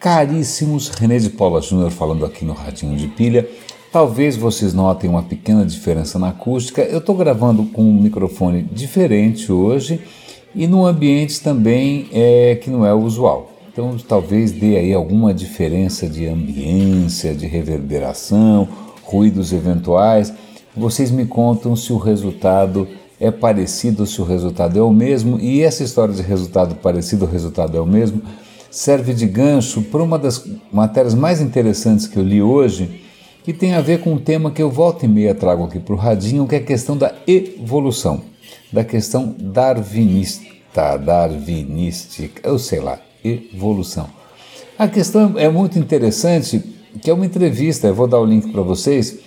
Caríssimos, René de Paula Júnior falando aqui no Radinho de Pilha. Talvez vocês notem uma pequena diferença na acústica. Eu estou gravando com um microfone diferente hoje e num ambiente também é, que não é o usual. Então talvez dê aí alguma diferença de ambiência, de reverberação, ruídos eventuais. Vocês me contam se o resultado é parecido, se o resultado é o mesmo, e essa história de resultado parecido, o resultado é o mesmo, serve de gancho para uma das matérias mais interessantes que eu li hoje, que tem a ver com um tema que eu volta e meia trago aqui para o Radinho, que é a questão da evolução, da questão darwinista, darwinística, eu sei lá, evolução. A questão é muito interessante, que é uma entrevista, eu vou dar o link para vocês,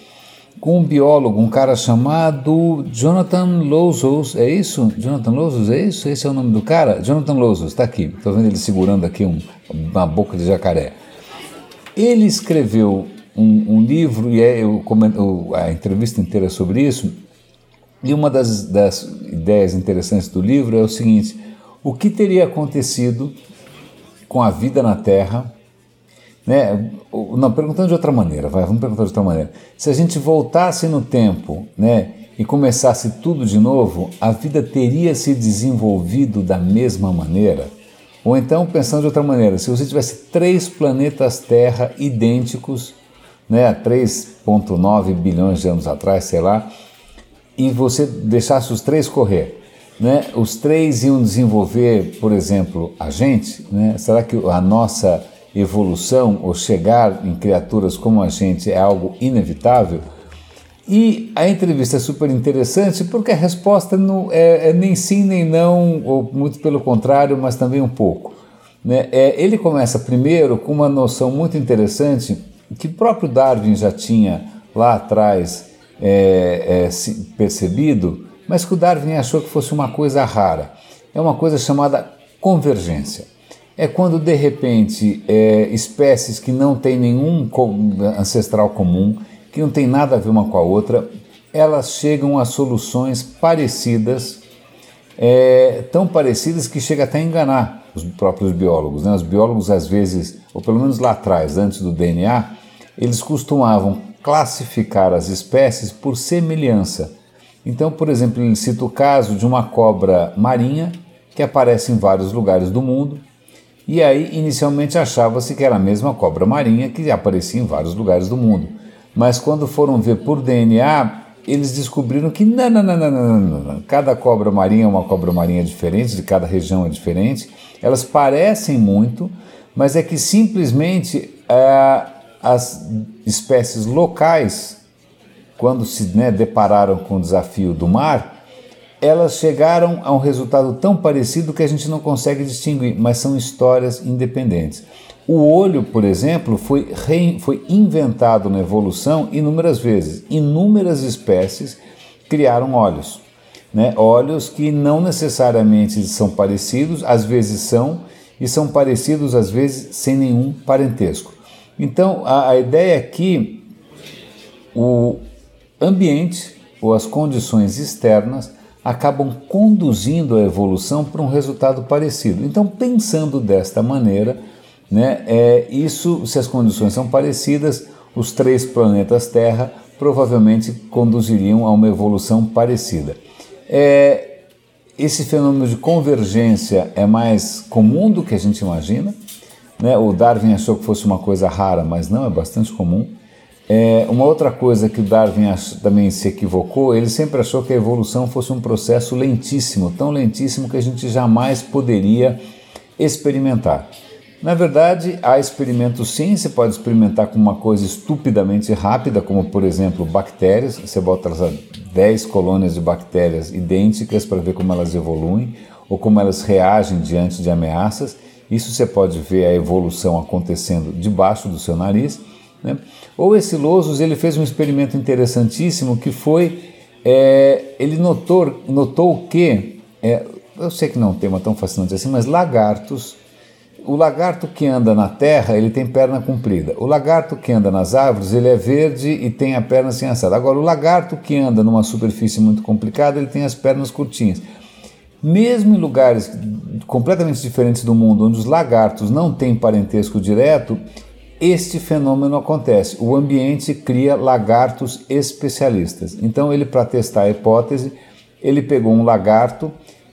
com um biólogo, um cara chamado Jonathan Lozos, é isso? Jonathan Lozos, é isso? Esse é o nome do cara? Jonathan Lozos, está aqui, estou vendo ele segurando aqui um, uma boca de jacaré. Ele escreveu um, um livro, e é, eu comento, a entrevista inteira sobre isso, e uma das, das ideias interessantes do livro é o seguinte: o que teria acontecido com a vida na Terra né? Não, perguntando de outra maneira, vai, vamos perguntar de outra maneira. Se a gente voltasse no tempo né, e começasse tudo de novo, a vida teria se desenvolvido da mesma maneira? Ou então, pensando de outra maneira, se você tivesse três planetas Terra idênticos, né, há 3,9 bilhões de anos atrás, sei lá, e você deixasse os três correr, né, os três iam desenvolver, por exemplo, a gente? Né, será que a nossa evolução ou chegar em criaturas como a gente é algo inevitável? E a entrevista é super interessante porque a resposta não é, é nem sim nem não, ou muito pelo contrário, mas também um pouco. Né? É, ele começa primeiro com uma noção muito interessante que próprio Darwin já tinha lá atrás é, é, percebido, mas que o Darwin achou que fosse uma coisa rara. É uma coisa chamada convergência é quando de repente é, espécies que não têm nenhum ancestral comum, que não tem nada a ver uma com a outra, elas chegam a soluções parecidas, é, tão parecidas que chega até a enganar os próprios biólogos. Né? Os biólogos às vezes, ou pelo menos lá atrás, antes do DNA, eles costumavam classificar as espécies por semelhança. Então, por exemplo, ele cita o caso de uma cobra marinha que aparece em vários lugares do mundo e aí, inicialmente, achava-se que era a mesma cobra marinha que aparecia em vários lugares do mundo. Mas quando foram ver por DNA, eles descobriram que não, não, não, não, não, não, cada cobra marinha é uma cobra marinha diferente, de cada região é diferente. Elas parecem muito, mas é que simplesmente é, as espécies locais, quando se né, depararam com o desafio do mar, elas chegaram a um resultado tão parecido que a gente não consegue distinguir, mas são histórias independentes. O olho, por exemplo, foi, foi inventado na evolução inúmeras vezes. Inúmeras espécies criaram olhos. Né? Olhos que não necessariamente são parecidos, às vezes são, e são parecidos às vezes sem nenhum parentesco. Então a, a ideia é que o ambiente ou as condições externas acabam conduzindo a evolução para um resultado parecido. Então, pensando desta maneira, né, é, isso, se as condições são parecidas, os três planetas Terra provavelmente conduziriam a uma evolução parecida. É, esse fenômeno de convergência é mais comum do que a gente imagina. Né? O Darwin achou que fosse uma coisa rara, mas não, é bastante comum. É, uma outra coisa que o Darwin também se equivocou, ele sempre achou que a evolução fosse um processo lentíssimo, tão lentíssimo que a gente jamais poderia experimentar. Na verdade, há experimentos sim, você pode experimentar com uma coisa estupidamente rápida, como por exemplo bactérias, você bota 10 colônias de bactérias idênticas para ver como elas evoluem ou como elas reagem diante de ameaças. Isso você pode ver a evolução acontecendo debaixo do seu nariz. Né? Ou esse Losos ele fez um experimento interessantíssimo que foi é, ele notou, notou que é, eu sei que não é um tema tão fascinante assim, mas lagartos o lagarto que anda na terra, ele tem perna comprida. O lagarto que anda nas árvores, ele é verde e tem a perna assim assada. Agora, o lagarto que anda numa superfície muito complicada, ele tem as pernas curtinhas. Mesmo em lugares completamente diferentes do mundo, onde os lagartos não têm parentesco direto, este fenômeno acontece. O ambiente cria lagartos especialistas. Então, ele, para testar a hipótese, ele pegou um lagarto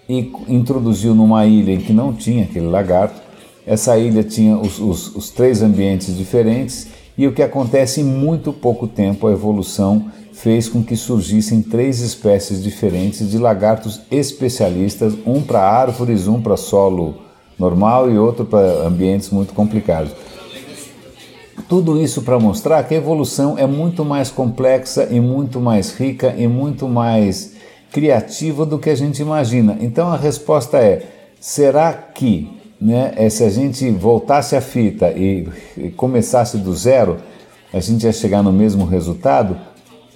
e introduziu numa ilha em que não tinha aquele lagarto. Essa ilha tinha os, os, os três ambientes diferentes e o que acontece em muito pouco tempo, a evolução fez com que surgissem três espécies diferentes de lagartos especialistas, um para árvores, um para solo normal e outro para ambientes muito complicados. Tudo isso para mostrar que a evolução é muito mais complexa e muito mais rica e muito mais criativa do que a gente imagina. Então a resposta é: será que, né, é, se a gente voltasse a fita e, e começasse do zero, a gente ia chegar no mesmo resultado?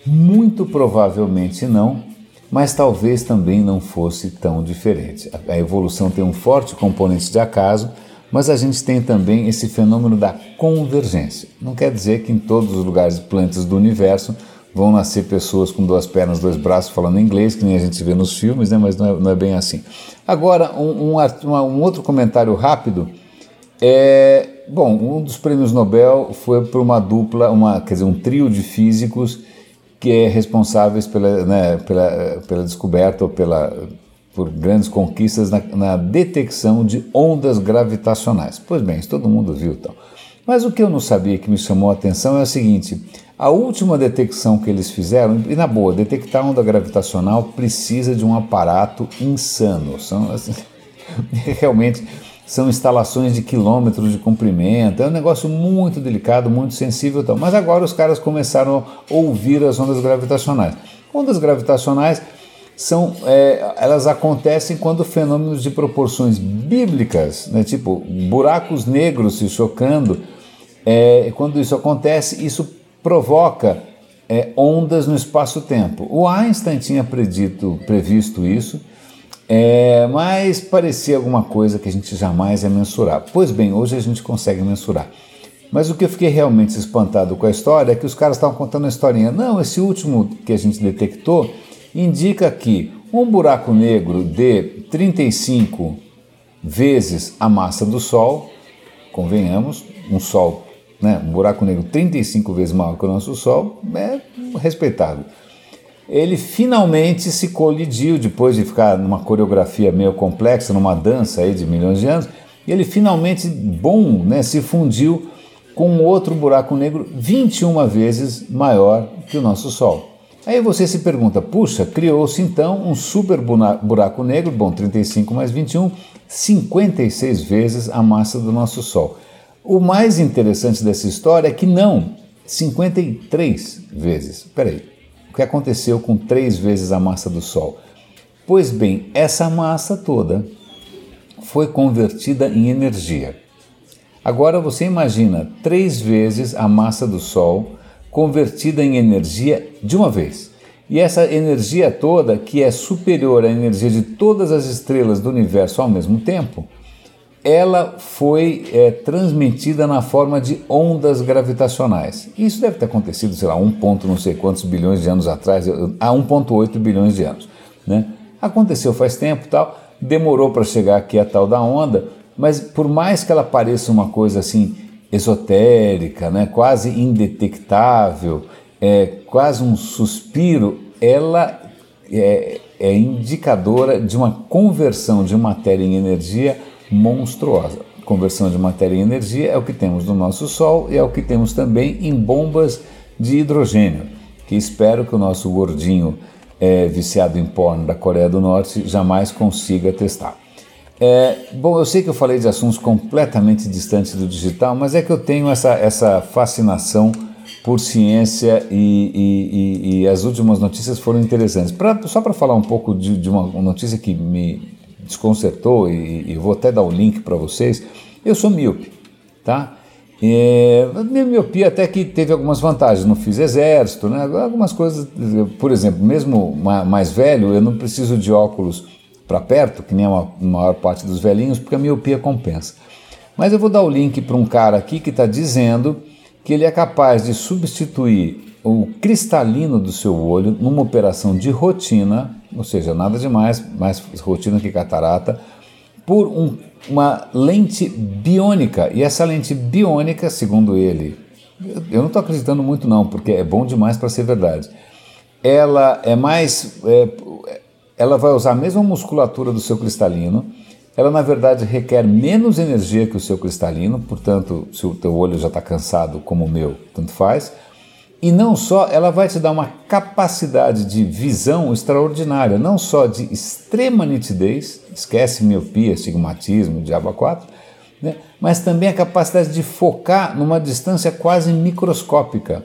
Muito provavelmente não, mas talvez também não fosse tão diferente. A evolução tem um forte componente de acaso mas a gente tem também esse fenômeno da convergência. Não quer dizer que em todos os lugares plantas do universo vão nascer pessoas com duas pernas, dois braços falando inglês, que nem a gente vê nos filmes, né? mas não é, não é bem assim. Agora, um, um, um, outro comentário rápido é. Bom, um dos prêmios Nobel foi por uma dupla, uma, quer dizer, um trio de físicos que é responsáveis pela, né, pela, pela descoberta ou pela, por grandes conquistas na, na, detecção de ondas gravitacionais. Pois bem, isso todo mundo viu então. Mas o que eu não sabia que me chamou a atenção é o seguinte: a última detecção que eles fizeram, e na boa, detectar onda gravitacional precisa de um aparato insano. São, assim, realmente são instalações de quilômetros de comprimento, é um negócio muito delicado, muito sensível. Então. Mas agora os caras começaram a ouvir as ondas gravitacionais. Ondas gravitacionais são, é, elas acontecem quando fenômenos de proporções bíblicas, né, tipo buracos negros se chocando, é, quando isso acontece, isso provoca é, ondas no espaço-tempo. O Einstein tinha predito, previsto isso, é, mas parecia alguma coisa que a gente jamais ia mensurar. Pois bem, hoje a gente consegue mensurar. Mas o que eu fiquei realmente espantado com a história é que os caras estavam contando a historinha. Não, esse último que a gente detectou indica que um buraco negro de 35 vezes a massa do Sol, convenhamos, um Sol, né, um buraco negro 35 vezes maior que o nosso Sol, é respeitável. Ele finalmente se colidiu depois de ficar numa coreografia meio complexa, numa dança aí de milhões de anos, e ele finalmente, bom, né, se fundiu com outro buraco negro 21 vezes maior que o nosso Sol. Aí você se pergunta, puxa, criou-se então um super buraco negro, bom, 35 mais 21, 56 vezes a massa do nosso Sol. O mais interessante dessa história é que não, 53 vezes. Peraí, o que aconteceu com três vezes a massa do Sol? Pois bem, essa massa toda foi convertida em energia. Agora você imagina três vezes a massa do Sol convertida em energia de uma vez. E essa energia toda, que é superior à energia de todas as estrelas do universo ao mesmo tempo, ela foi é, transmitida na forma de ondas gravitacionais. Isso deve ter acontecido, sei lá, um ponto não sei quantos bilhões de anos atrás, há 1,8 bilhões de anos. Né? Aconteceu faz tempo tal, demorou para chegar aqui a tal da onda, mas por mais que ela pareça uma coisa assim esotérica, né, quase indetectável, é, quase um suspiro, ela é, é indicadora de uma conversão de matéria em energia monstruosa. Conversão de matéria em energia é o que temos no nosso Sol e é o que temos também em bombas de hidrogênio, que espero que o nosso gordinho é, viciado em porno da Coreia do Norte jamais consiga testar. É, bom, eu sei que eu falei de assuntos completamente distantes do digital, mas é que eu tenho essa, essa fascinação por ciência e, e, e, e as últimas notícias foram interessantes. Pra, só para falar um pouco de, de, uma notícia que me desconcertou e, e vou até dar o link para vocês, eu sou míope, tá? É, minha miopia até que teve algumas vantagens, não fiz exército, né? algumas coisas, por exemplo, mesmo mais velho, eu não preciso de óculos para perto, que nem a maior parte dos velhinhos, porque a miopia compensa. Mas eu vou dar o link para um cara aqui que está dizendo que ele é capaz de substituir o cristalino do seu olho numa operação de rotina, ou seja, nada demais, mais rotina que catarata, por um, uma lente biônica. E essa lente biônica, segundo ele, eu não estou acreditando muito não, porque é bom demais para ser verdade. Ela é mais, é, ela vai usar a mesma musculatura do seu cristalino. Ela na verdade requer menos energia que o seu cristalino, portanto, se o teu olho já está cansado como o meu, tanto faz. E não só, ela vai te dar uma capacidade de visão extraordinária, não só de extrema nitidez, esquece miopia, estigmatismo, diabo 4, né? mas também a capacidade de focar numa distância quase microscópica.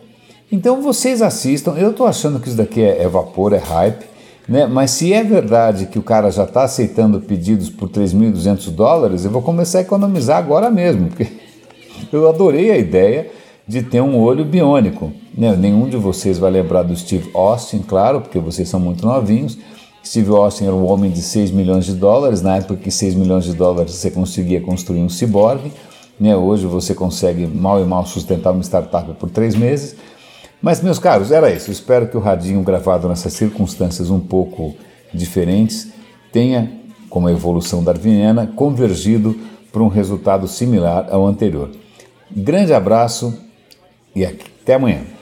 Então vocês assistam, eu estou achando que isso daqui é, é vapor, é hype, né? mas se é verdade que o cara já está aceitando pedidos por 3.200 dólares, eu vou começar a economizar agora mesmo, porque eu adorei a ideia de ter um olho biônico. Né? Nenhum de vocês vai lembrar do Steve Austin, claro, porque vocês são muito novinhos. Steve Austin era um homem de 6 milhões de dólares, na época que 6 milhões de dólares você conseguia construir um ciborgue. Né? Hoje você consegue mal e mal sustentar uma startup por três meses. Mas, meus caros, era isso. Espero que o radinho gravado nessas circunstâncias um pouco diferentes tenha, como a evolução darwiniana, convergido para um resultado similar ao anterior. Grande abraço e até amanhã.